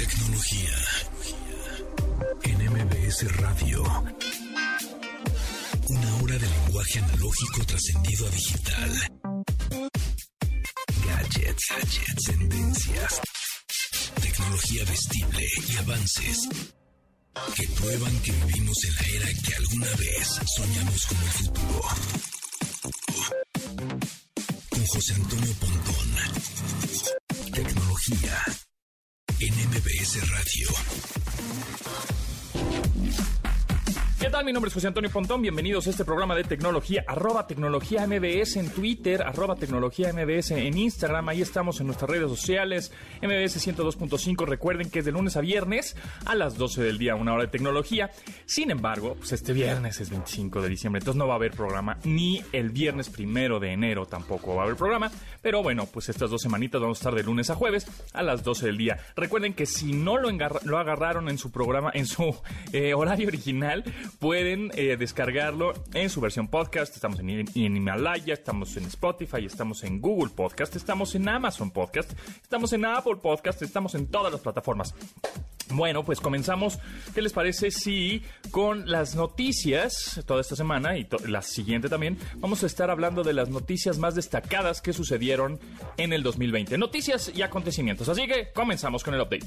Tecnología. En Radio. Una hora de lenguaje analógico trascendido a digital. Gadgets, gadgets, tendencias. Tecnología vestible y avances que prueban que vivimos en la era que alguna vez soñamos como el futuro. Con José Antonio Pontón. Tecnología MBS Radio. ¿Qué tal? Mi nombre es José Antonio Pontón. Bienvenidos a este programa de tecnología, arroba tecnología MBS en Twitter, arroba tecnología MBS en Instagram. Ahí estamos en nuestras redes sociales, MBS 102.5. Recuerden que es de lunes a viernes a las 12 del día, una hora de tecnología. Sin embargo, pues este viernes es 25 de diciembre, entonces no va a haber programa, ni el viernes primero de enero tampoco va a haber programa. Pero bueno, pues estas dos semanitas vamos a estar de lunes a jueves a las 12 del día. Recuerden que si no lo, agarraron en su programa, en su eh, horario original, pueden eh, descargarlo en su versión podcast. Estamos en, en, Himalaya, estamos en Spotify, estamos en Google Podcast, estamos en Amazon Podcast, estamos en Apple Podcast, estamos en todas las plataformas. Bueno, pues comenzamos. ¿Qué les parece si con las noticias toda esta semana y la siguiente también vamos a estar hablando de las noticias más destacadas que sucedieron en el 2020? Noticias y acontecimientos. Así que comenzamos con el update.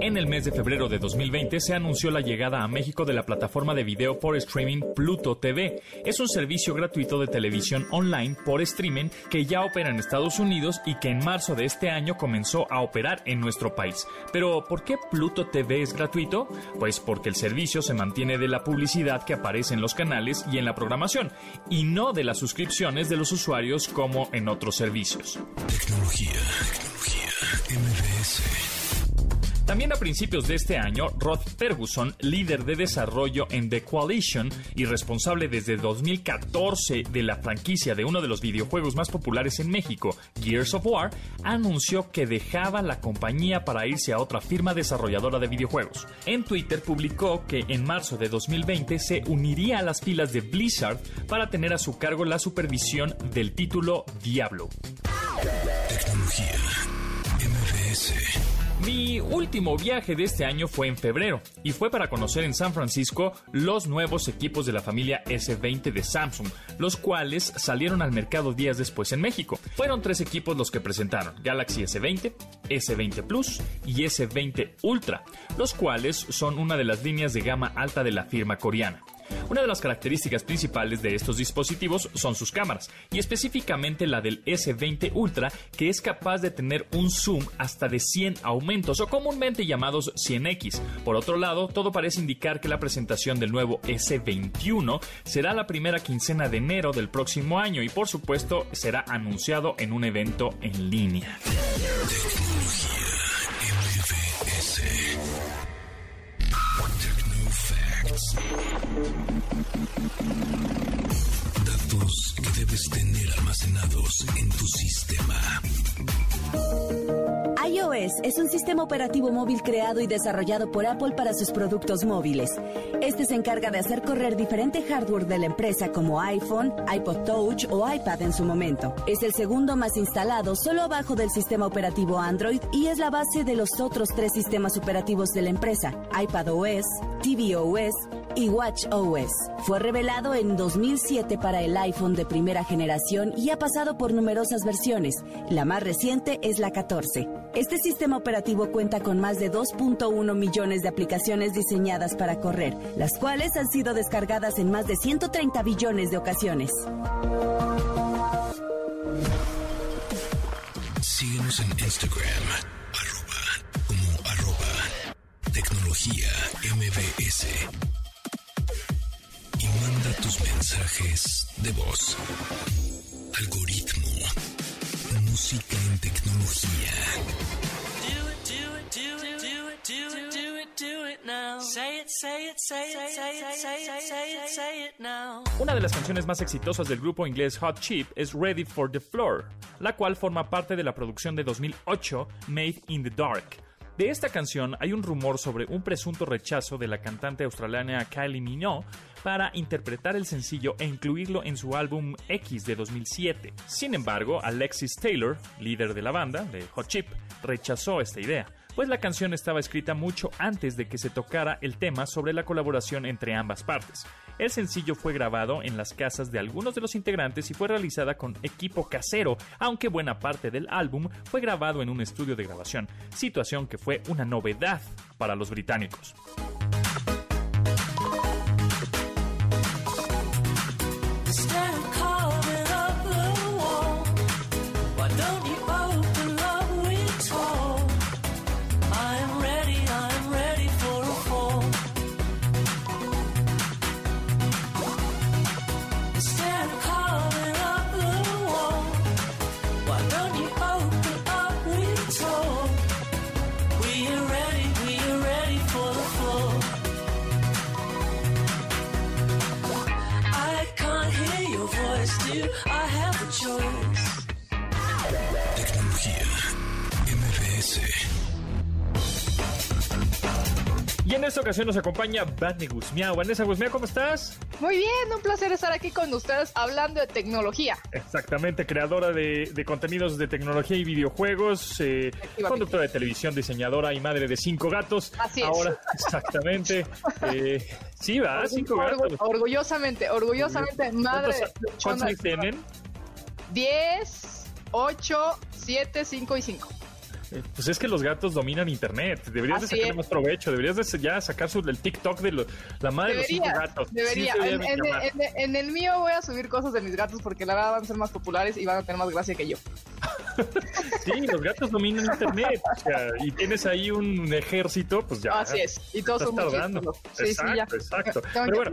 En el mes de febrero de 2020 se anunció la llegada a México de la plataforma de video por streaming Pluto TV. Es un servicio gratuito de televisión online por streaming que ya opera en Estados Unidos y que en marzo de este año comenzó a operar en nuestro país. Pero, ¿por qué Pluto TV es gratuito? Pues porque el servicio se mantiene de la publicidad que aparece en los canales y en la programación, y no de las suscripciones de los usuarios como en otros servicios. Tecnología, tecnología, MBS. También a principios de este año, Rod Ferguson, líder de desarrollo en The Coalition y responsable desde 2014 de la franquicia de uno de los videojuegos más populares en México, Gears of War, anunció que dejaba la compañía para irse a otra firma desarrolladora de videojuegos. En Twitter publicó que en marzo de 2020 se uniría a las filas de Blizzard para tener a su cargo la supervisión del título Diablo. Tecnología. MBS. Mi último viaje de este año fue en febrero y fue para conocer en San Francisco los nuevos equipos de la familia S20 de Samsung, los cuales salieron al mercado días después en México. Fueron tres equipos los que presentaron, Galaxy S20, S20 Plus y S20 Ultra, los cuales son una de las líneas de gama alta de la firma coreana. Una de las características principales de estos dispositivos son sus cámaras, y específicamente la del S20 Ultra, que es capaz de tener un zoom hasta de 100 aumentos, o comúnmente llamados 100x. Por otro lado, todo parece indicar que la presentación del nuevo S21 será la primera quincena de enero del próximo año, y por supuesto será anunciado en un evento en línea. Datos que debes tener almacenados en tu sistema. iOS es un sistema operativo móvil creado y desarrollado por Apple para sus productos móviles. Este se encarga de hacer correr diferente hardware de la empresa como iPhone, iPod Touch o iPad en su momento. Es el segundo más instalado solo abajo del sistema operativo Android y es la base de los otros tres sistemas operativos de la empresa, iPadOS, tvOS y WatchOS. Fue revelado en 2007 para el iPhone de primera generación y ha pasado por numerosas versiones. La más reciente es la 14. Este sistema operativo cuenta con más de 2.1 millones de aplicaciones diseñadas para correr, las cuales han sido descargadas en más de 130 billones de ocasiones. Síguenos en Instagram, arroba, como arroba, tecnología MBS. Manda tus mensajes de voz. Algoritmo. Música en tecnología. Una de las canciones más exitosas del grupo inglés Hot Chip es Ready for the Floor, la cual forma parte de la producción de 2008 Made in the Dark. De esta canción hay un rumor sobre un presunto rechazo de la cantante australiana Kylie Minogue para interpretar el sencillo e incluirlo en su álbum X de 2007. Sin embargo, Alexis Taylor, líder de la banda, de Hot Chip, rechazó esta idea pues la canción estaba escrita mucho antes de que se tocara el tema sobre la colaboración entre ambas partes. El sencillo fue grabado en las casas de algunos de los integrantes y fue realizada con equipo casero, aunque buena parte del álbum fue grabado en un estudio de grabación, situación que fue una novedad para los británicos. Y en esta ocasión nos acompaña Vanessa Guzmiao. Vanessa Guzmiao, ¿cómo estás? Muy bien, un placer estar aquí con ustedes hablando de tecnología. Exactamente, creadora de, contenidos de tecnología y videojuegos, eh, conductora de televisión, diseñadora y madre de cinco gatos. Así es. Ahora, exactamente. eh, sí, va, cinco gatos. Orgullosamente, orgullosamente, madre ¿Cuántos, tienen? Diez, ocho, siete, cinco y cinco. Pues es que los gatos dominan internet. Deberías de sacar más provecho. Deberías de ya sacar el TikTok de la madre de los cinco gatos. Debería. en, el mío voy a subir cosas de mis gatos porque la verdad van a ser más populares y van a tener más gracia que yo. sí, los gatos dominan internet. y tienes ahí un ejército, pues ya. Así es. Y todos son tardando. exacto, exacto. Pero bueno,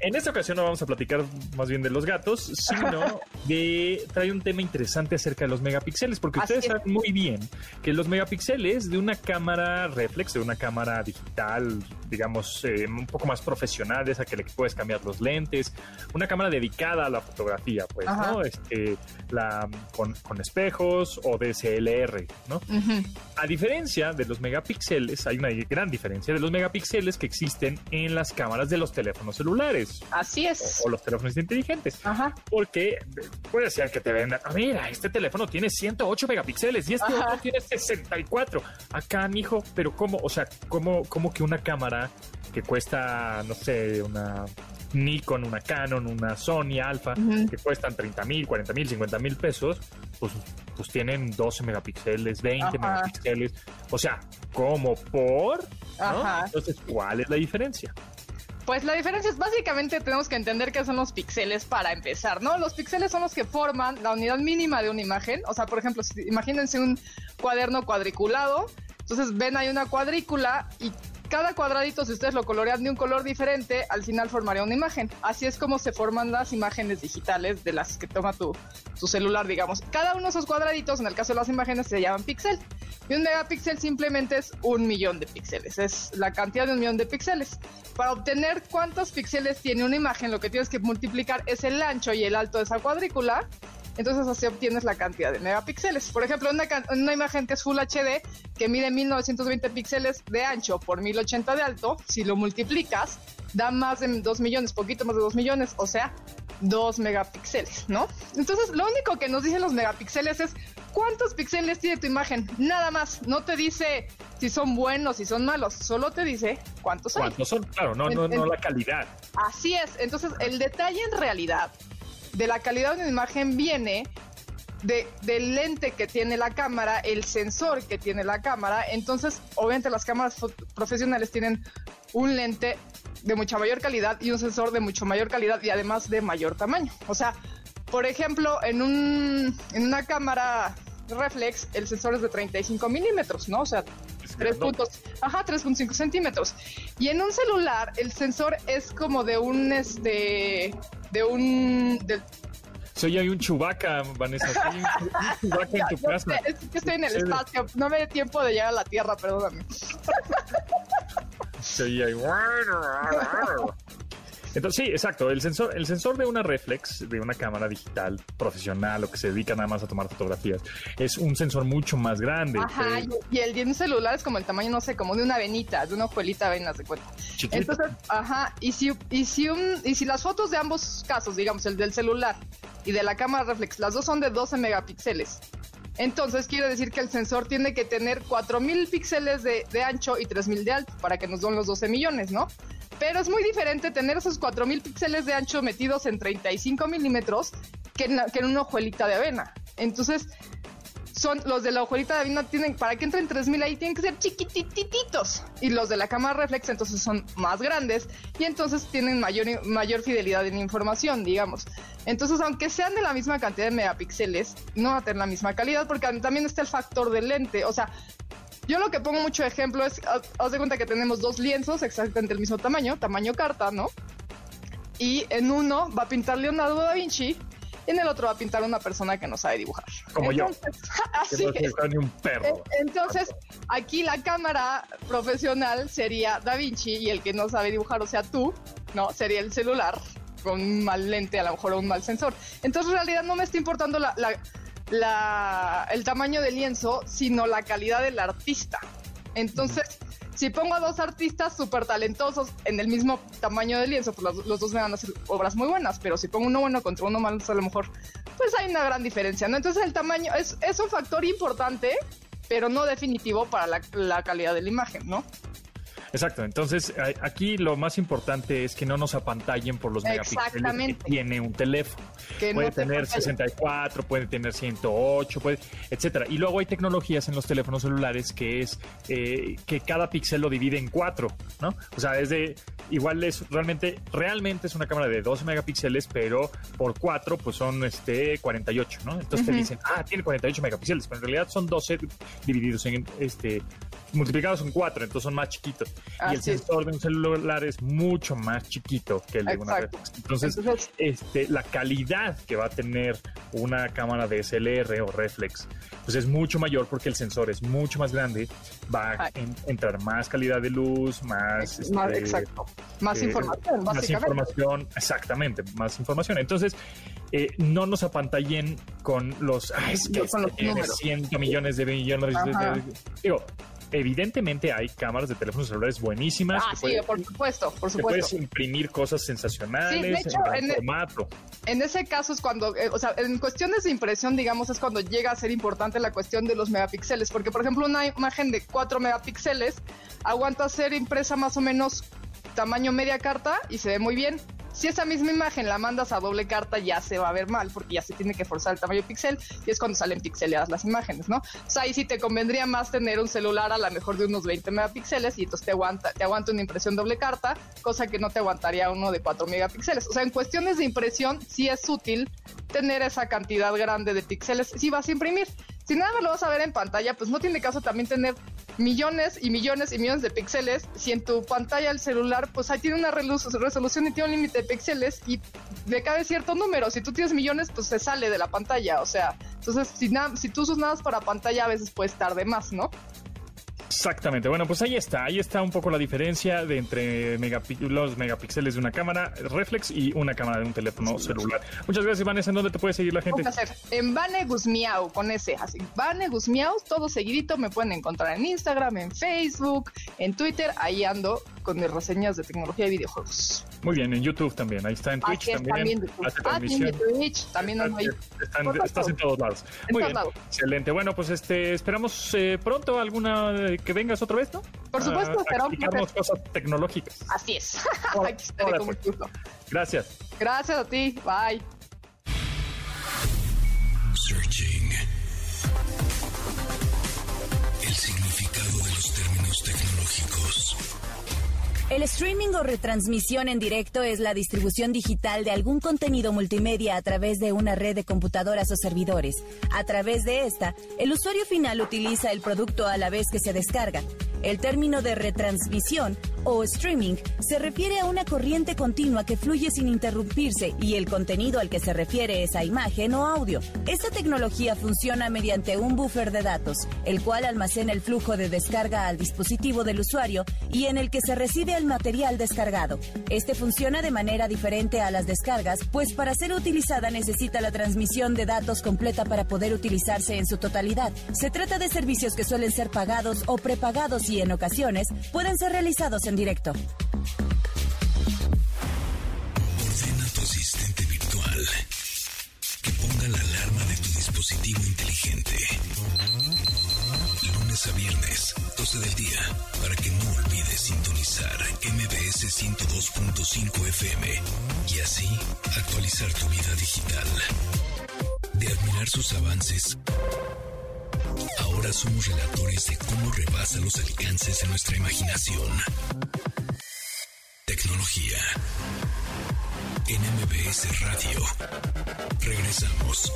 en esta ocasión no vamos a platicar más bien de los gatos, sino de trae un tema interesante acerca de los megapíxeles, porque ustedes saben muy bien que los megapíxeles de una cámara reflex, de una cámara digital, digamos, eh, un poco más profesional, esa que le puedes cambiar los lentes, una cámara dedicada a la fotografía, pues, ¿no? Este, la, con, espejos o DSLR, ¿no? A diferencia de los megapíxeles, hay una gran diferencia de los megapíxeles que existen en las cámaras de los teléfonos celulares. Así es. O, los teléfonos inteligentes. Ajá. Porque puede ser que te vendan, ah, mira, este teléfono tiene 108 megapíxeles y este otro tiene 64. Acá, mijo, pero ¿cómo? O sea, ¿cómo, cómo que una cámara que cuesta, no sé, una Nikon, una Canon, una Sony Alpha, que cuestan 30 mil, 40 mil, 50 mil pesos, pues, pues tienen 12 megapíxeles, 20 megapíxeles. O sea, ¿cómo por? Entonces, ¿cuál es la diferencia? Pues la diferencia es básicamente tenemos que entender qué son los píxeles para empezar, ¿no? Los píxeles son los que forman la unidad mínima de una imagen. O sea, por ejemplo, imagínense un cuaderno cuadriculado. Entonces ven ahí una cuadrícula y cada cuadradito, si ustedes lo colorean de un color diferente, al final formaría una imagen. Así es como se forman las imágenes digitales de las que toma tu, tu celular, digamos. Cada uno de esos cuadraditos, en el caso de las imágenes, se llaman píxel. Y un megapíxel simplemente es un millón de píxeles. Es la cantidad de un millón de píxeles. Para obtener cuántos píxeles tiene una imagen, lo que tienes que multiplicar es el ancho y el alto de esa cuadrícula entonces así obtienes la cantidad de megapíxeles. Por ejemplo, una, una imagen que es Full HD, que mide 1920 píxeles de ancho por 1080 de alto, si lo multiplicas, da más de 2 millones, poquito más de 2 millones, o sea, 2 megapíxeles, ¿no? Entonces, lo único que nos dicen los megapíxeles es cuántos píxeles tiene tu imagen, nada más. No te dice si son buenos, si son malos, solo te dice cuántos son. ¿Cuántos son? Claro, no, no, no la calidad. Así es. Entonces, el detalle en realidad de la calidad de una imagen viene de, del lente que tiene la cámara, el sensor que tiene la cámara. Entonces, obviamente las cámaras profesionales tienen un lente de mucha mayor calidad y un sensor de mucho mayor calidad y además de mayor tamaño. O sea, por ejemplo, en, un, en una cámara reflex, el sensor es de 35 milímetros, ¿no? O sea, 3 puntos, ajá, 3.5 centímetros. Y en un celular, el sensor es como de un, este, de un... De... Soy hay un chubaca, Vanessa. Soy un, chubaca en tu casa. Es que estoy en el espacio. No me dio tiempo de llegar a la Tierra, perdóname. Soy ahí. Entonces, sí, exacto. El sensor, el sensor de una reflex, de una cámara digital profesional o que se dedica nada más a tomar fotografías, es un sensor mucho más grande. Ajá, Eh, y el de un celular es como el tamaño, no sé, como de una venita, de una hojuelita venas de cuenta. Chiquito. Entonces, ajá, y si, y si un, y si las fotos de ambos casos, digamos, el del celular y de la cámara reflex, las dos son de 12 megapíxeles. Entonces quiere decir que el sensor tiene que tener 4000 píxeles de, ancho y 3000 de alto para que nos den los 12 millones, ¿no? Pero es muy diferente tener esos 4000 píxeles de ancho metidos en 35 milímetros que en, que en una hojuelita de avena. Entonces, son los de la hojuelita de avena tienen, para que entren 3000 ahí tienen que ser chiquitititos. Y los de la cámara reflex entonces son más grandes y entonces tienen mayor, mayor fidelidad en información, digamos. Entonces, aunque sean de la misma cantidad de megapíxeles, no va a tener la misma calidad porque también está el factor del lente. O sea, yo lo que pongo mucho ejemplo es, haz de cuenta que tenemos dos lienzos exactamente del mismo tamaño, tamaño carta, ¿no? Y en uno va a pintar Leonardo da Vinci y en el otro va a pintar una persona que no sabe dibujar. Como yo. Entonces, que así no es. sabe ni un perro. Entonces, aquí la cámara profesional sería Da Vinci y el que no sabe dibujar, o sea, tú, ¿no? Sería el celular con un mal lente, a lo mejor o un mal sensor. Entonces, en realidad no me está importando la, la- la- el tamaño del lienzo, sino la calidad del artista. Entonces, si pongo a dos artistas súper talentosos en el mismo tamaño del lienzo, pues los, los dos me van a hacer obras muy buenas, pero si pongo uno bueno contra uno malo, pues a lo mejor, pues hay una gran diferencia, ¿no? Entonces el tamaño es, es un factor importante, pero no definitivo para la, la calidad de la imagen, ¿no? Exacto, entonces aquí lo más importante es que no nos apantallen por los megapíxeles que tiene un teléfono. Que puede no te tener pantalla. 64, puede tener 108, puede, etcétera. Y luego hay tecnologías en los teléfonos celulares que es eh, que cada píxel lo divide en cuatro, ¿no? O sea, es de igual es realmente realmente es una cámara de 12 megapíxeles, pero por cuatro pues son este 48, ¿no? Entonces te dicen, "Ah, tiene 48 megapíxeles", pero en realidad son 12 divididos en este multiplicados en cuatro, entonces son más chiquitos. y el sensor de un celular es mucho más chiquito que el de una reflex. Entonces, Entonces- este, la calidad que va a tener una cámara de SLR o reflex, pues es mucho mayor porque el sensor es mucho más grande, va a Ay. en- entrar más calidad de luz, más... Más, este, exacto. Más eh, información, más información, exactamente, más información. Entonces, eh, no nos apantallen con los, ah, es que Con los tiene números. 100 millones de millones de- Digo, evidentemente hay cámaras de teléfonos celulares buenísimas Ah, que, sí, puede- por supuesto, por que puedes supuesto. imprimir cosas sensacionales Sí, de hecho, en en el- formato. En ese caso es cuando, eh, o sea, en cuestiones de impresión, digamos, es cuando llega a ser importante la cuestión de los megapíxeles, porque por ejemplo una imagen de 4 megapíxeles aguanta ser impresa más o menos tamaño media carta y se ve muy bien. Si esa misma imagen la mandas a doble carta ya se va a ver mal porque ya se tiene que forzar el tamaño píxel y es cuando salen pixeleadas las imágenes, ¿no? O sea, ahí sí te convendría más tener un celular a lo mejor de unos 20 megapíxeles y entonces te aguanta, te aguanta una impresión doble carta, cosa que no te aguantaría uno de 4 megapíxeles. O sea, en cuestiones de impresión sí es útil tener esa cantidad grande de píxeles si vas a imprimir. Si nada más lo vas a ver en pantalla, pues no tiene caso también tener millones y millones y millones de píxeles. Si en tu pantalla el celular, pues ahí tiene una resolución y tiene un límite de píxeles y le cabe cierto número. Si tú tienes millones, pues se sale de la pantalla. O sea, entonces si, si tú usas nada para pantalla, a veces puedes estar más, ¿no? Exactamente. Bueno, pues ahí está. Ahí está un poco la diferencia de entre megapi- los megapíxeles de una cámara reflex y una cámara de un teléfono celular. Muchas gracias, Vanessa. ¿En dónde te puede seguir la Un gente? placer. En Vane Guzmiau, con ese, así. Vane Guzmiau, todo seguidito. Me pueden encontrar en Instagram, en Facebook, en Twitter. Ahí ando con mis reseñas de tecnología y videojuegos. Muy bien, en YouTube también. Ahí está en Twitch es, también. también hace Ah, transmisión. Twitch, también. Están- Por estás en todos lados. En Muy todos bien. lados. Excelente. Bueno, pues este esperamos eh, pronto alguna que vengas otra vez, ¿no? Por supuesto, será un explicarnos cosas tecnológicas. Así es. Ahora- Aquí estaré ahora con pues. gusto. Gracias. Gracias a ti. Bye. Searching. El streaming o retransmisión en directo es la distribución digital de algún contenido multimedia a través de una red de computadoras o servidores. A través de esta, el usuario final utiliza el producto a la vez que se descarga. El término de retransmisión o streaming se refiere a una corriente continua que fluye sin interrumpirse y el contenido al que se refiere es a imagen o audio. Esta tecnología funciona mediante un buffer de datos, el cual almacena el flujo de descarga al dispositivo del usuario y en el que se recibe el material descargado. Este funciona de manera diferente a las descargas, pues para ser utilizada necesita la transmisión de datos completa para poder utilizarse en su totalidad. Se trata de servicios que suelen ser pagados o prepagados y en ocasiones pueden ser realizados en directo. Ordena tu asistente virtual que ponga la alarma de tu dispositivo inteligente. Lunes a viernes, 12 del día, para que no olvides sintonizar MBS 102.5 FM y así actualizar tu vida digital. De admirar sus avances, ahora somos relatores de cómo rebasa los alcances de nuestra imaginación. Tecnología. En MBS Radio. Regresamos.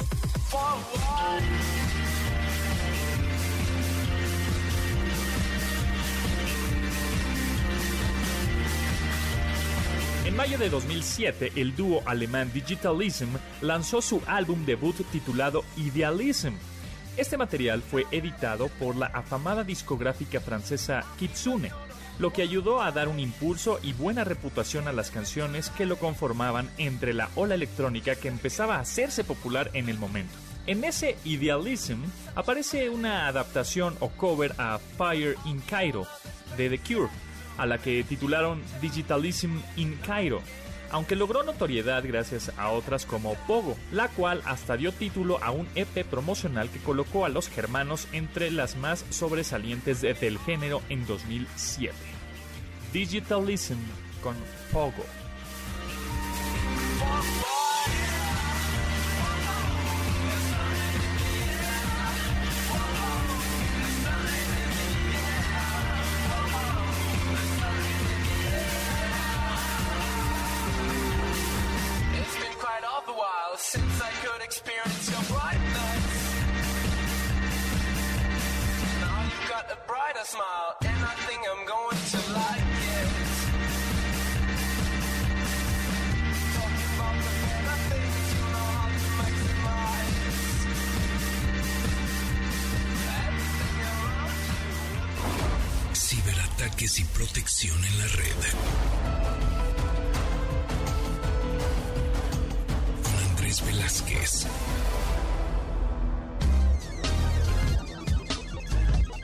En mayo de 2007, el dúo alemán Digitalism lanzó su álbum debut titulado Idealism. Este material fue editado por la afamada discográfica francesa Kitsune, lo que ayudó a dar un impulso y buena reputación a las canciones que lo conformaban entre la ola electrónica que empezaba a hacerse popular en el momento. En ese Idealism aparece una adaptación o cover a Fire in Cairo de The Cure, a la que titularon Digitalism in Cairo, aunque logró notoriedad gracias a otras como Pogo, la cual hasta dio título a un EP promocional que colocó a los germanos entre las más sobresalientes de- del género en 2007. Digitalism con Pogo. Smile, and I think I'm going to like it. Ciberataques y protección en la red. Con Andrés Velázquez.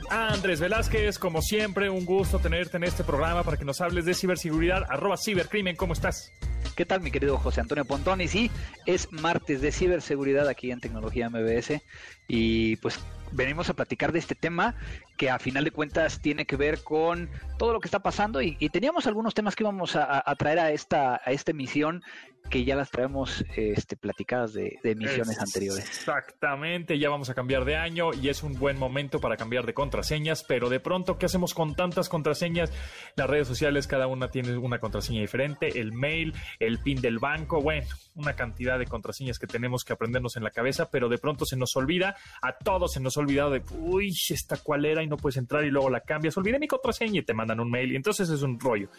Andrés Velázquez, como siempre, un gusto tenerte en este programa para que nos hables de ciberseguridad. Arroba cibercrimen, ¿cómo estás? ¿Qué tal, mi querido José Antonio Pontón? Y sí, es martes de ciberseguridad aquí en Tecnología MBS y pues venimos a platicar de este tema que a final de cuentas tiene que ver con todo lo que está pasando y, teníamos algunos temas que íbamos a, a- a traer a esta, a esta emisión que ya las traemos este, platicadas de, de emisiones anteriores. Exactamente, ya vamos a cambiar de año y es un buen momento para cambiar de contraseñas, pero de pronto, ¿qué hacemos con tantas contraseñas? Las redes sociales, cada una tiene una contraseña diferente, el mail, el PIN del banco, bueno, una cantidad de contraseñas que tenemos que aprendernos en la cabeza, pero de pronto se nos olvida, a todos se nos ha olvidado de, uy, esta cuál era y no puedes entrar y luego la cambias, olvidé mi contraseña y te mandan un mail y entonces es un rollo.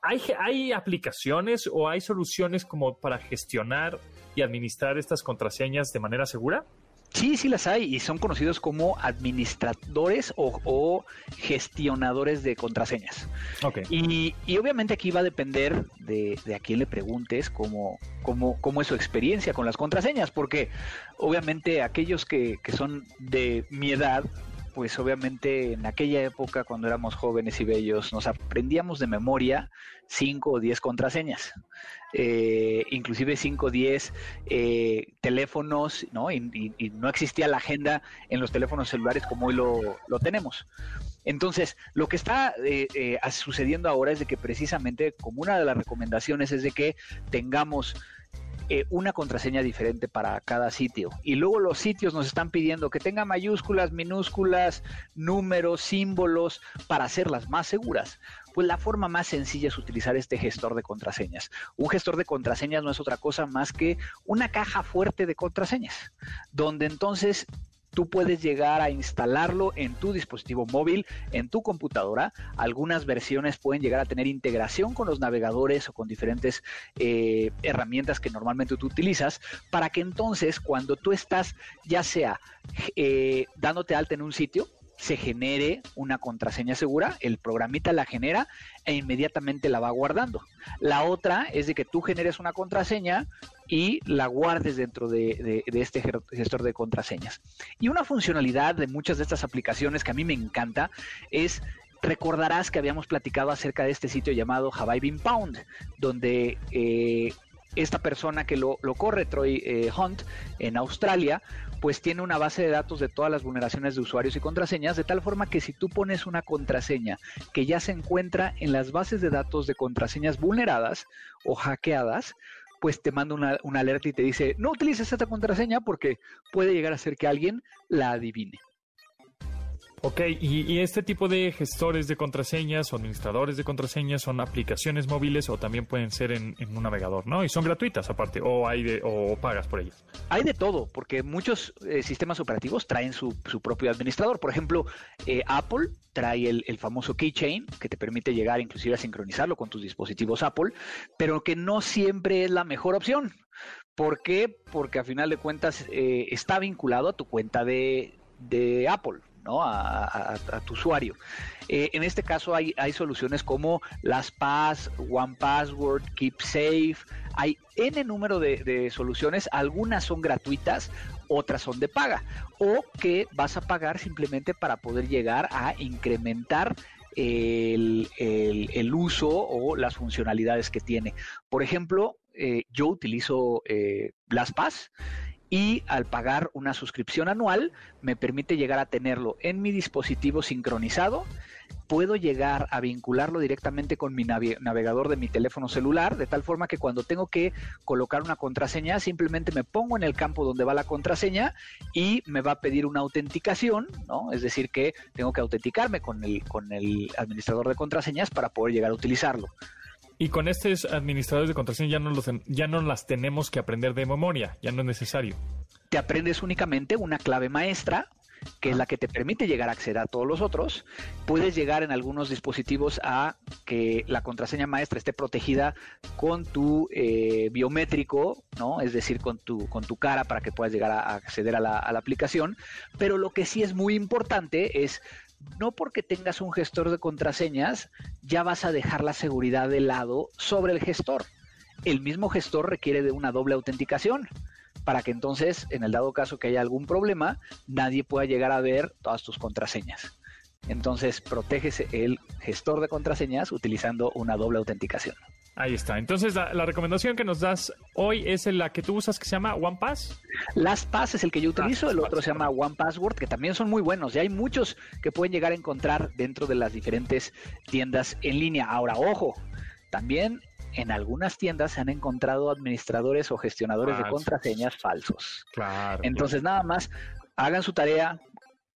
¿Hay, ¿Hay aplicaciones o hay soluciones como para gestionar y administrar estas contraseñas de manera segura? Sí, sí las hay y son conocidos como administradores o, o gestionadores de contraseñas. Ok. Y, y obviamente aquí va a depender de, de a quién le preguntes cómo, cómo, cómo es su experiencia con las contraseñas, porque obviamente aquellos que, que son de mi edad, pues obviamente en aquella época cuando éramos jóvenes y bellos nos aprendíamos de memoria 5 o 10 contraseñas, eh, inclusive 5 o 10 eh, teléfonos, ¿no? Y, no existía la agenda en los teléfonos celulares como hoy lo, lo tenemos. Entonces, lo que está eh, eh, sucediendo ahora es de que precisamente como una de las recomendaciones es de que tengamos eh, una contraseña diferente para cada sitio. Y luego los sitios nos están pidiendo que tenga mayúsculas, minúsculas, números, símbolos para hacerlas más seguras. Pues la forma más sencilla es utilizar este gestor de contraseñas. Un gestor de contraseñas no es otra cosa más que una caja fuerte de contraseñas, donde entonces tú puedes llegar a instalarlo en tu dispositivo móvil, en tu computadora. Algunas versiones pueden llegar a tener integración con los navegadores o con diferentes eh, herramientas que normalmente tú utilizas, para que entonces cuando tú estás ya sea eh, dándote alta en un sitio, se genere una contraseña segura, el programita la genera e inmediatamente la va guardando. La otra es de que tú generes una contraseña y la guardes dentro de, de, este gestor de contraseñas. Y una funcionalidad de muchas de estas aplicaciones que a mí me encanta es recordarás que habíamos platicado acerca de este sitio llamado Have I Been Pound, donde eh, esta persona que lo, corre, Troy eh, Hunt, en Australia, pues tiene una base de datos de todas las vulneraciones de usuarios y contraseñas, de tal forma que si tú pones una contraseña que ya se encuentra en las bases de datos de contraseñas vulneradas o hackeadas, pues te manda una, una alerta y te dice, no utilices esta contraseña porque puede llegar a ser que alguien la adivine. Ok, y, este tipo de gestores de contraseñas o administradores de contraseñas son aplicaciones móviles o también pueden ser en, un navegador, ¿no? Y son gratuitas aparte, o hay de, o pagas por ellas. Hay de todo, porque muchos eh, sistemas operativos traen su, propio administrador. Por ejemplo, eh, Apple trae el, el, famoso Keychain, que te permite llegar inclusive a sincronizarlo con tus dispositivos Apple, pero que no siempre es la mejor opción. ¿Por qué? Porque a final de cuentas eh, está vinculado a tu cuenta de, de Apple. ¿No? a, tu usuario. Eh, en este caso hay, hay soluciones como LastPass, OnePassword, KeepSafe, hay N número de, soluciones, algunas son gratuitas, otras son de paga, o que vas a pagar simplemente para poder llegar a incrementar el, uso o las funcionalidades que tiene. Por ejemplo, eh, yo utilizo eh, LastPass y al pagar una suscripción anual me permite llegar a tenerlo en mi dispositivo sincronizado. Puedo llegar a vincularlo directamente con mi navegador de mi teléfono celular, de tal forma que cuando tengo que colocar una contraseña, simplemente me pongo en el campo donde va la contraseña y me va a pedir una autenticación, ¿no? Es decir, que tengo que autenticarme con el, con el administrador de contraseñas para poder llegar a utilizarlo. Y con estos administradores de contraseña ya no, los, ya no las tenemos que aprender de memoria, ya no es necesario. Te aprendes únicamente una clave maestra, que es la que te permite llegar a acceder a todos los otros. Puedes llegar en algunos dispositivos a que la contraseña maestra esté protegida con tu eh, biométrico, ¿no? Es decir, con tu, con tu cara para que puedas llegar a acceder a la, a la aplicación. Pero lo que sí es muy importante es no porque tengas un gestor de contraseñas, ya vas a dejar la seguridad de lado sobre el gestor. El mismo gestor requiere de una doble autenticación para que entonces, en el dado caso que haya algún problema, nadie pueda llegar a ver todas tus contraseñas. Entonces, proteges el gestor de contraseñas utilizando una doble autenticación. Ahí está. Entonces, la, recomendación que nos das hoy es la que tú usas que se llama OnePass. LastPass es el que yo utilizo, el otro se llama OnePassword, que también son muy buenos. Y hay muchos que pueden llegar a encontrar dentro de las diferentes tiendas en línea. Ahora, ojo, también en algunas tiendas se han encontrado administradores o gestionadores de contraseñas falsos. Claro. Entonces, nada más hagan su tarea,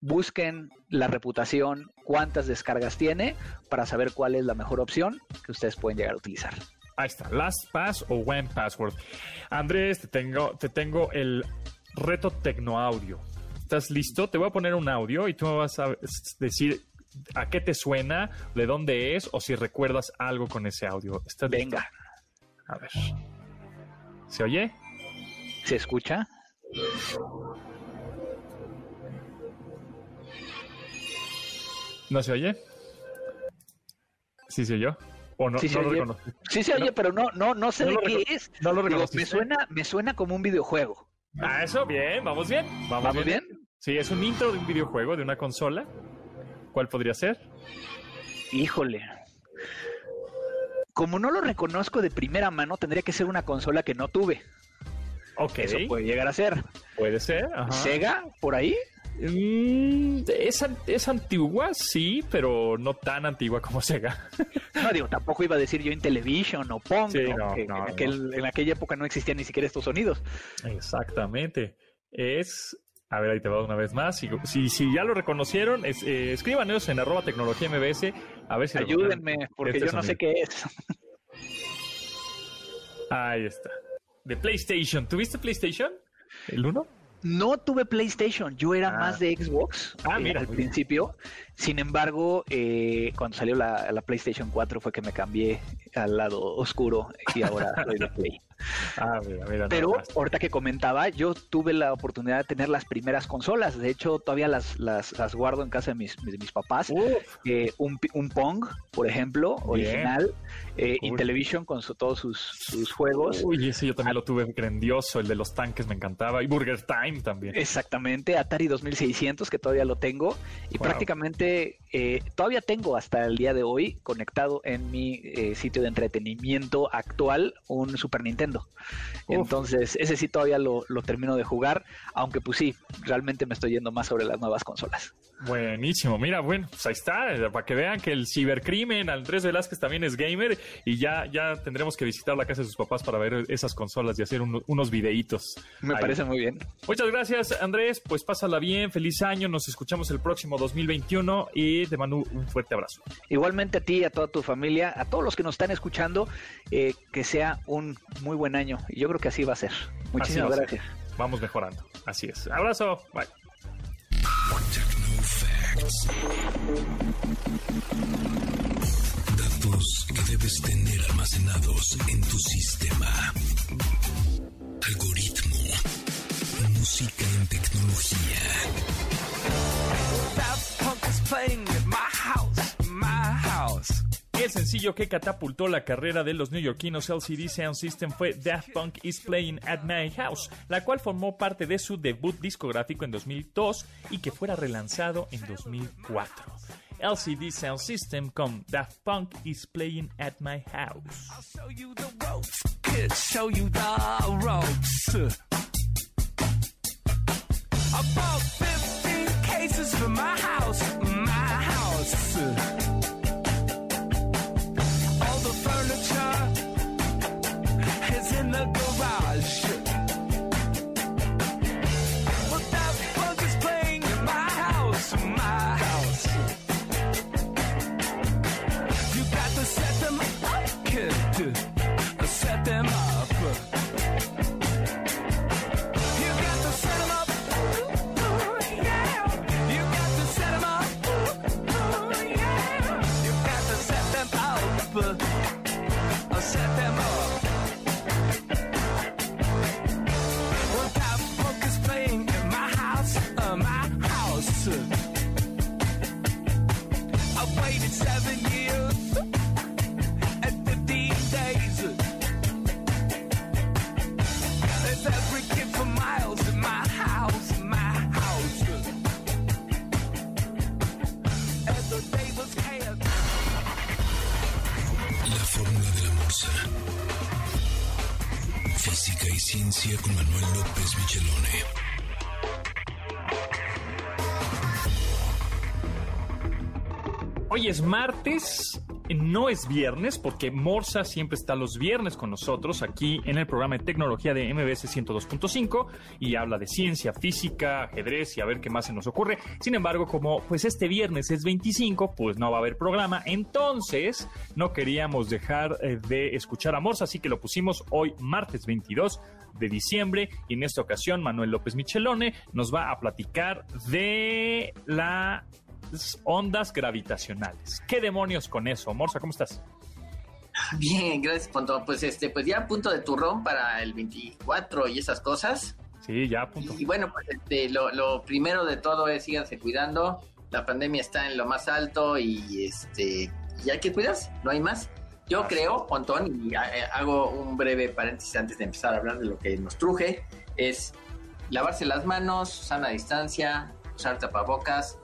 busquen la reputación, cuántas descargas tiene para saber cuál es la mejor opción que ustedes pueden llegar a utilizar. Ahí está, LastPass o One Password. Andrés, te tengo, te tengo el reto Tecnoaudio. ¿Estás listo? Te voy a poner un audio y tú me vas a decir a qué te suena, de dónde es o si recuerdas algo con ese audio. ¿Estás Venga. A ver. ¿Se oye? ¿Se escucha? ¿No se oye? ¿Sí se oyó? ¿O no, sí se oye, sí se oye pero no, no, no sé de qué es. No lo me suena, me suena como un videojuego. Ah, eso, bien, vamos bien. Vamos, bien? Sí, es un intro de un videojuego, de una consola. ¿Cuál podría ser? Híjole. Como no lo reconozco de primera mano, tendría que ser una consola que no tuve. Ok. Eso puede llegar a ser. Puede ser. ¿Sega? ¿Por ahí? Mm, es, es, antigua, sí, pero no tan antigua como Sega. No, digo, tampoco iba a decir yo Intellivision o Pong, en, aquella época no existían ni siquiera estos sonidos. Exactamente. Es. A ver, ahí te va una vez más. Si, si, ya lo reconocieron, es, eh, escríbanos en arroba tecnología MBS. A ver si Ayúdenme, porque este yo no sé qué es. Ahí está. De PlayStation. ¿Tuviste PlayStation? ¿El 1? No tuve PlayStation, yo era Ah. más de Xbox Ah, eh, mira, al principio. Sin embargo, eh, cuando salió la, la PlayStation 4 fue que me cambié al lado oscuro y ahora soy de Play. Ah, mira, mira, nada Pero ahorita que comentaba, yo tuve la oportunidad de tener las primeras consolas. De hecho, todavía las, las, las guardo en casa de mis, de mis papás. Eh, un, un Pong, por ejemplo, original. eh, Cool. Intellivision con su- todos sus, sus juegos. Uy, ese yo también lo tuve grandioso, el de los tanques me encantaba. Y Burger Time también. Exactamente, Atari 2600, que todavía lo tengo. Y Wow. prácticamente eh, todavía tengo hasta el día de hoy conectado en mi eh, sitio de entretenimiento actual un Super Nintendo. Uf. Entonces, ese sí todavía lo, lo termino de jugar, aunque pues sí, realmente me estoy yendo más sobre las nuevas consolas. Buenísimo, mira, bueno, pues ahí está, eh, para que vean que el cibercrimen, Andrés Velázquez también es gamer y ya, ya tendremos que visitar la casa de sus papás para ver esas consolas y hacer uno- unos videitos. Me ahí. parece muy bien. Muchas gracias, Andrés, pues pásala bien, feliz año, nos escuchamos el próximo 2021 y te mando un fuerte abrazo. Igualmente a ti, a toda tu familia, a todos los que nos están escuchando, eh, que sea un muy buen año. Y yo creo que así va a ser. Muchísimas va a ser. gracias. Vamos mejorando, así es. Abrazo, bye. Datos que debes tener almacenados en tu sistema. Algoritmo. Música en tecnología. El sencillo que catapultó la carrera de los neoyorquinos LCD Sound System fue Daft Punk is Playing at My House, la cual formó parte de su debut discográfico en 2002 y que fuera relanzado en 2004. LCD Sound System con Daft Punk is Playing at My House. Show you the ropes, kids, show you the ropes. I bought 15 cases for my house, my Hoy es martes, no es viernes, porque Morsa siempre está los viernes con nosotros aquí en el programa de tecnología de MBS 102.5 y habla de ciencia, física, ajedrez y a ver qué más se nos ocurre. Sin embargo, como pues este viernes es 25, pues no va a haber programa, entonces no queríamos dejar eh, de escuchar a Morsa, así que lo pusimos hoy martes 22 de diciembre y en esta ocasión Manuel López Michelone nos va a platicar de la ondas gravitacionales. ¿Qué demonios con eso? Morsa, ¿cómo estás? Bien, gracias, Ponto. Pues este, pues ya a punto de turrón para el 24 y esas cosas. Sí, ya, a punto. Y bueno, pues este, lo, lo primero de todo es síganse cuidando. La pandemia está en lo más alto y este y hay que cuidarse, no hay más. Yo creo, Pontón, y eh, hago un breve paréntesis antes de empezar a hablar de lo que nos truje, es lavarse las manos, sana distancia, usar tapabocas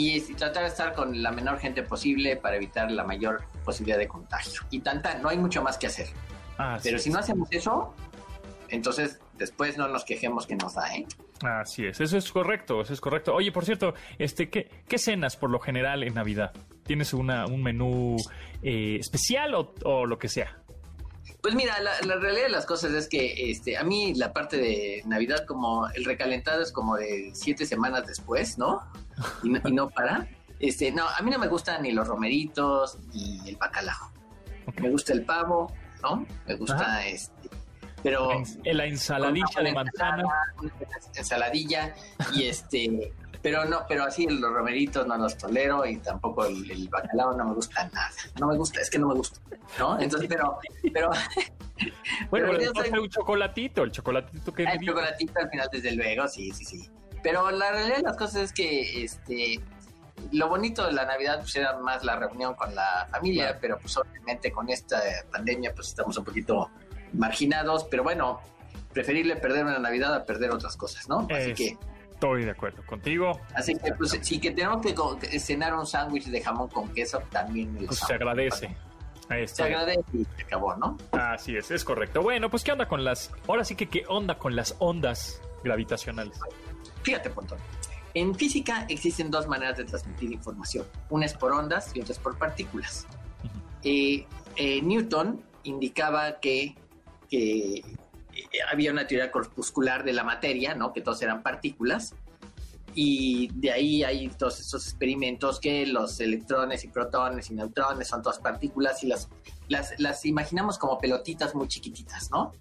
y, tratar de estar con la menor gente posible para evitar la mayor posibilidad de contagio. Y tanta, no hay mucho más que hacer. Así Pero si no hacemos eso, entonces después no nos quejemos que nos da, ¿eh? Así es, eso es correcto, eso es correcto. Oye, por cierto, este, ¿qué, qué cenas por lo general en Navidad? ¿Tienes una, un menú eh, especial o, o lo que sea? Pues mira, la, la realidad de las cosas es que este, a mí la parte de Navidad, como el recalentado es como de siete semanas después, ¿no? Y no, y no para. Este, no, a mí no me gustan ni los romeritos ni el bacalao. Me gusta el pavo, ¿no? Me gusta Ajá. este, pero La ens- la ensaladilla de manzana. ensaladilla y este pero no pero así los romeritos no los tolero y tampoco el, el bacalao no me gusta nada no me gusta es que no me gusta no entonces pero pero Bueno, pero soy- un chocolatito, el chocolatito que me el chocolatito al final desde luego sí sí sí pero la realidad de las cosas es que este lo bonito de la Navidad pues era más la reunión con la familia, Claro. pero pues obviamente con esta pandemia pues estamos un poquito marginados, pero bueno, preferible perder una Navidad a perder otras cosas, ¿no? Así que Estoy de acuerdo contigo. Así que, pues, si que tenemos que cenar un sándwich de jamón con queso, también lo Pues se agradece. Ahí Se está. agradece y se acabó, ¿no? Así es, es correcto. Bueno, pues ¿qué onda con las... Ahora sí que qué onda con las ondas gravitacionales? Fíjate, Pontón. En física existen dos maneras de transmitir información. Una es por ondas y otra es por partículas. Eh, eh, Newton indicaba que, que, había una teoría corpuscular de la materia, ¿no? Que todos eran partículas. Y de ahí hay todos estos experimentos que los electrones y protones y neutrones son todas partículas y las, las, las imaginamos como pelotitas muy chiquititas, ¿no?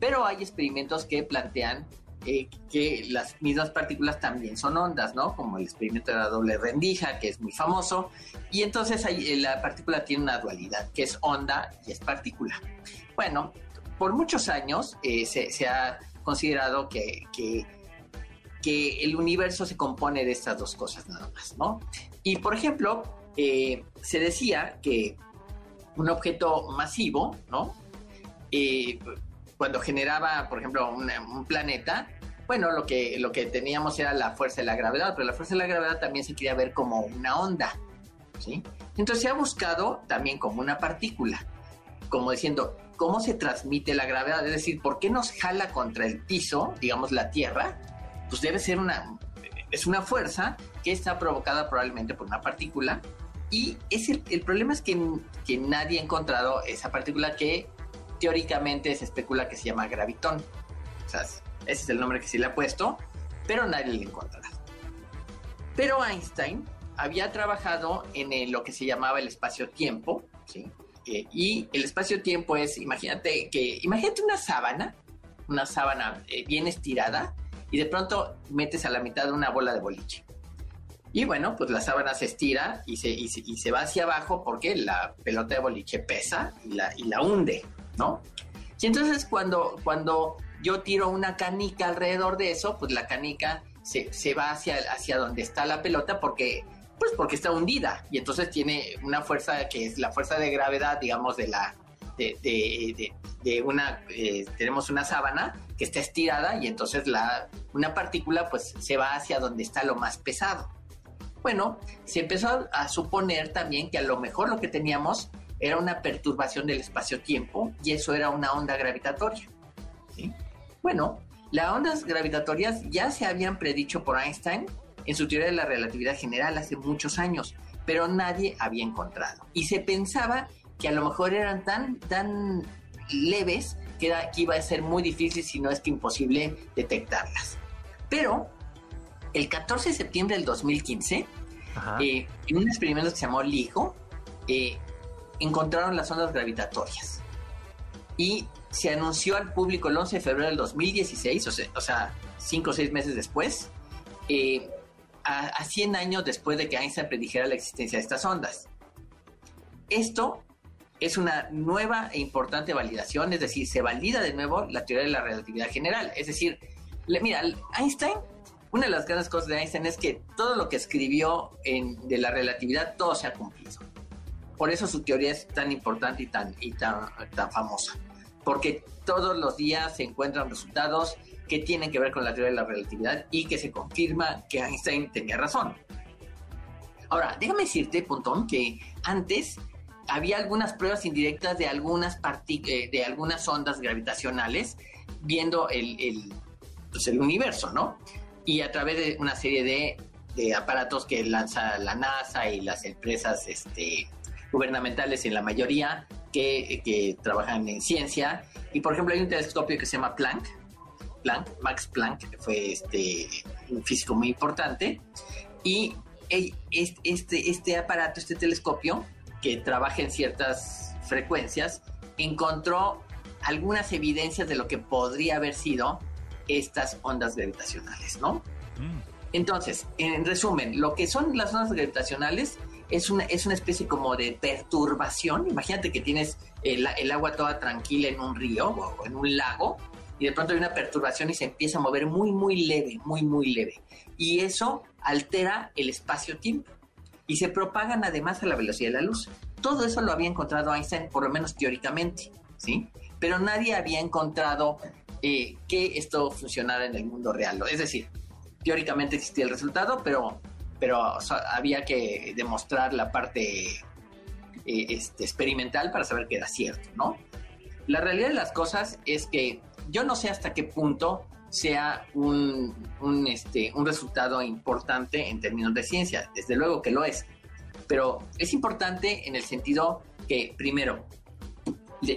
Pero hay experimentos que plantean eh, que las mismas partículas también son ondas, ¿no? Como el experimento de la doble rendija, que es muy famoso. Y entonces eh, la partícula tiene una dualidad, que es onda y es partícula. Bueno, por muchos años eh, se, ha considerado que, que, el universo se compone de estas dos cosas nada más, ¿no? Y por ejemplo, eh, se decía que un objeto masivo, ¿no? Eh, cuando generaba, por ejemplo, un planeta, bueno, lo que, lo que teníamos era la fuerza de la gravedad, pero la fuerza de la gravedad también se quería ver como una onda, ¿sí? Entonces se ha buscado también como una partícula, como diciendo, ¿cómo se transmite la gravedad? Es decir, ¿por qué nos jala contra el piso, digamos la Tierra? Pues debe ser una, es una fuerza que está provocada probablemente por una partícula y es el, el problema es que, que nadie ha encontrado esa partícula que teóricamente se especula que se llama gravitón. O sea, ese es el nombre que se le ha puesto, pero nadie lo ha encontrado. Pero Einstein había trabajado en el- lo que se llamaba el espacio-tiempo, ¿sí? Eh, y el espacio-tiempo es, imagínate que, imagínate una sábana, una sábana eh, bien estirada, y de pronto metes a la mitad una bola de boliche. Y bueno, pues la sábana se estira y se, y se, y se va hacia abajo porque la pelota de boliche pesa y la, y la hunde, ¿no? Y entonces cuando, cuando yo tiro una canica alrededor de eso, pues la canica se, se va hacia, hacia donde está la pelota porque, pues porque está hundida y entonces tiene una fuerza que es la fuerza de gravedad, digamos, de la... De, de, de- de una eh, tenemos una sábana que está estirada y entonces la una partícula pues se va hacia donde está lo más pesado bueno, se empezó a, suponer también que a lo mejor lo que teníamos era una perturbación del espacio-tiempo y eso era una onda gravitatoria. ¿sí? Bueno, las ondas gravitatorias ya se habían predicho por Einstein en su teoría de la relatividad general hace muchos años, pero nadie había encontrado. Y se pensaba que a lo mejor eran tan, tan leves que, era- que iba a ser muy difícil, si no es que imposible, detectarlas. Pero el 14 de septiembre del 2015, Ajá. eh, en un experimento que se llamó LIGO, eh, encontraron las ondas gravitatorias. Y se anunció al público el 11 de febrero del 2016, o sea, o sea cinco o seis meses después, eh, a, a 100 años después de que Einstein predijera la existencia de estas ondas. Esto es una nueva e importante validación, es decir, se valida de nuevo la teoría de la relatividad general. Es decir, le- mira, Einstein, una de las grandes cosas de Einstein es que todo lo que escribió en, de la relatividad, todo se ha cumplido. Por eso su teoría es tan importante y tan, y tan, tan famosa. Porque todos los días se encuentran resultados que tienen que ver con la teoría de la relatividad y que se confirma que Einstein tenía razón. Ahora, déjame decirte, Pontón, que antes había algunas pruebas indirectas de algunas, eh, de algunas ondas gravitacionales viendo el, el, pues, el universo, ¿no? Y a través de una serie de, de aparatos que lanza la NASA y las empresas este, gubernamentales en la mayoría que, que trabajan en ciencia. Y por ejemplo hay un telescopio que se llama Planck, Planck, Max Planck, fue este, un físico muy importante. Y ey, es- este, este aparato, este telescopio, que trabaja en ciertas frecuencias, encontró algunas evidencias de lo que podría haber sido estas ondas gravitacionales, ¿no? Mm. Entonces, en resumen, lo que son las ondas gravitacionales es una, es una especie como de perturbación. Imagínate que tienes el, el agua toda tranquila en un río o en un lago y de pronto hay una perturbación y se empieza a mover muy, muy leve, muy, muy leve. Y eso altera el espacio-tiempo y se propagan además a la velocidad de la luz. Todo eso lo había encontrado Einstein, por lo menos teóricamente, ¿sí? Pero nadie había encontrado eh, que esto funcionara en el mundo real. Es decir, teóricamente existía el resultado, pero, pero o sea, había que demostrar la parte eh, este, experimental para saber que era cierto, ¿no? La realidad de las cosas es que yo no sé hasta qué punto sea un, un, este, un resultado importante en términos de ciencia. Desde luego que lo es. Pero es importante en el sentido que, primero,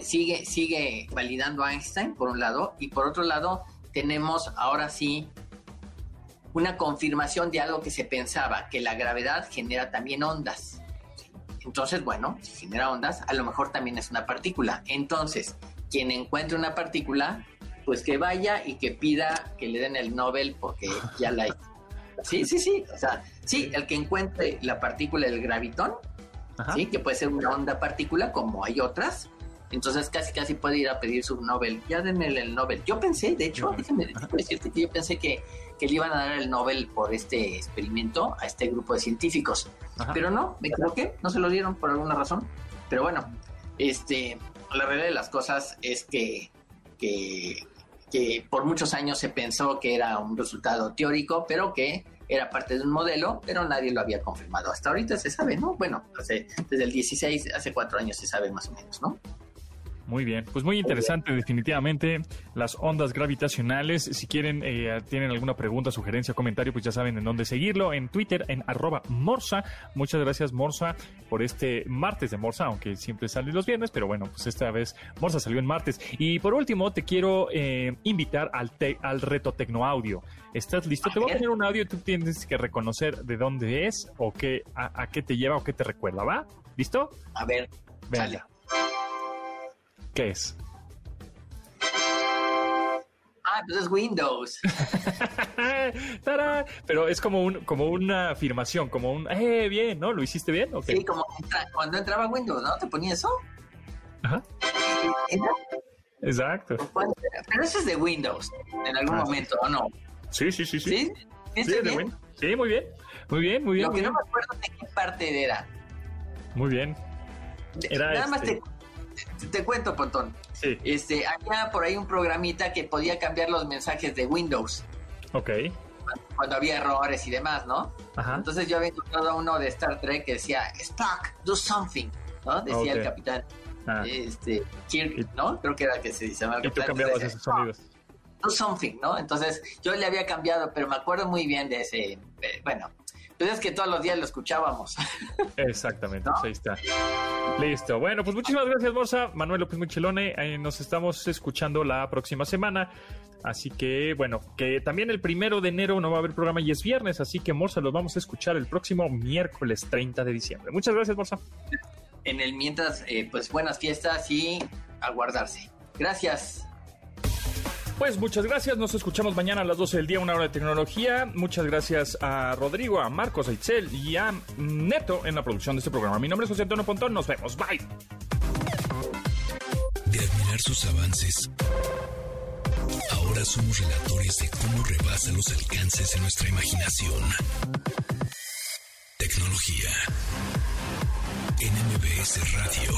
sigue, sigue validando a Einstein, por un lado, y por otro lado, tenemos ahora sí una confirmación de algo que se pensaba, que la gravedad genera también ondas. Entonces, bueno, si genera ondas, a lo mejor también es una partícula. Entonces, quien encuentre una partícula, pues que vaya y que pida que le den el Nobel porque ya la hay. Sí, sí, sí. O sea, sí, el que encuentre la partícula del gravitón, Ajá. sí, que puede ser una onda partícula como hay otras. Entonces casi casi puede ir a pedir su Nobel. Ya denme el, el Nobel. Yo pensé, de hecho, déjame decirte que yo pensé que, que le iban a dar el Nobel por este experimento a este grupo de científicos. Ajá. Pero no, me equivoqué, no se lo dieron por alguna razón. Pero bueno, este, la realidad de las cosas es que, que, que por muchos años se pensó que era un resultado teórico, pero que era parte de un modelo, pero nadie lo había confirmado. Hasta ahorita se sabe, ¿no? Bueno, hace, desde el 16, hace cuatro años se sabe más o menos, ¿no? Muy bien, pues muy interesante definitivamente las ondas gravitacionales. Si quieren, eh, tienen alguna pregunta, sugerencia, comentario, pues ya saben en dónde seguirlo. En Twitter, en arroba Morsa. Muchas gracias Morsa por este martes de Morsa, aunque siempre sale los viernes, pero bueno, pues esta vez Morsa salió en martes. Y por último, te quiero eh, invitar al, te- al reto Tecnoaudio. ¿Estás listo? Te voy a poner un audio y tú tienes que reconocer de dónde es o qué, a, a qué te lleva o qué te recuerda, ¿va? ¿Listo? A ver, Venga. ¿Qué es? ah, pues es Windows. ¡Tarán! Pero es como un como una afirmación, como un eh bien, ¿no? ¿Lo hiciste bien? Sí, como cuando entraba Windows, ¿no? ¿Te ponía eso? Ajá. Exacto. Pero eso es de Windows, en algún Ah, momento, ¿o no? Sí, sí, sí, sí. ¿Sí? ¿Sí, bien? sí, muy bien. Muy bien, muy bien, Lo muy que no bien. me acuerdo de qué parte era. Muy bien. Era Nada más este. Te, te cuento, Pontón. Sí. Este, había por ahí un programita que podía cambiar los mensajes de Windows Ok. cuando había errores y demás, ¿no? Ajá. Entonces yo había encontrado uno de Star Trek que decía Spock, do something, ¿no? Decía el capitán. Ah, Este, Kirk, ¿no? Creo que era que se llamaba el y tú capitán. cambiabas esos sonidos. do something, ¿no? Entonces yo le había cambiado, pero me acuerdo muy bien de ese, eh, bueno, pues es que todos los días lo escuchábamos. Exactamente, ¿No? pues ahí está. Listo. Bueno, pues muchísimas gracias, Morsa. Manuel López Muchelone, eh, nos estamos escuchando la próxima semana. Así que, bueno, que también el primero de enero no va a haber programa y es viernes, así que Morsa los vamos a escuchar el próximo miércoles 30 de diciembre. Muchas gracias, Morsa. En el mientras, eh, pues buenas fiestas y a guardarse. Gracias. Pues muchas gracias, nos escuchamos mañana a las 12 del día, una hora de tecnología. Muchas gracias a Rodrigo, a Marcos, a Itzel y a Neto en la producción de este programa. Mi nombre es José Antonio Pontón, nos vemos, bye. De admirar sus avances, ahora somos relatores de cómo rebasa los alcances de nuestra imaginación. Tecnología. En MBS Radio.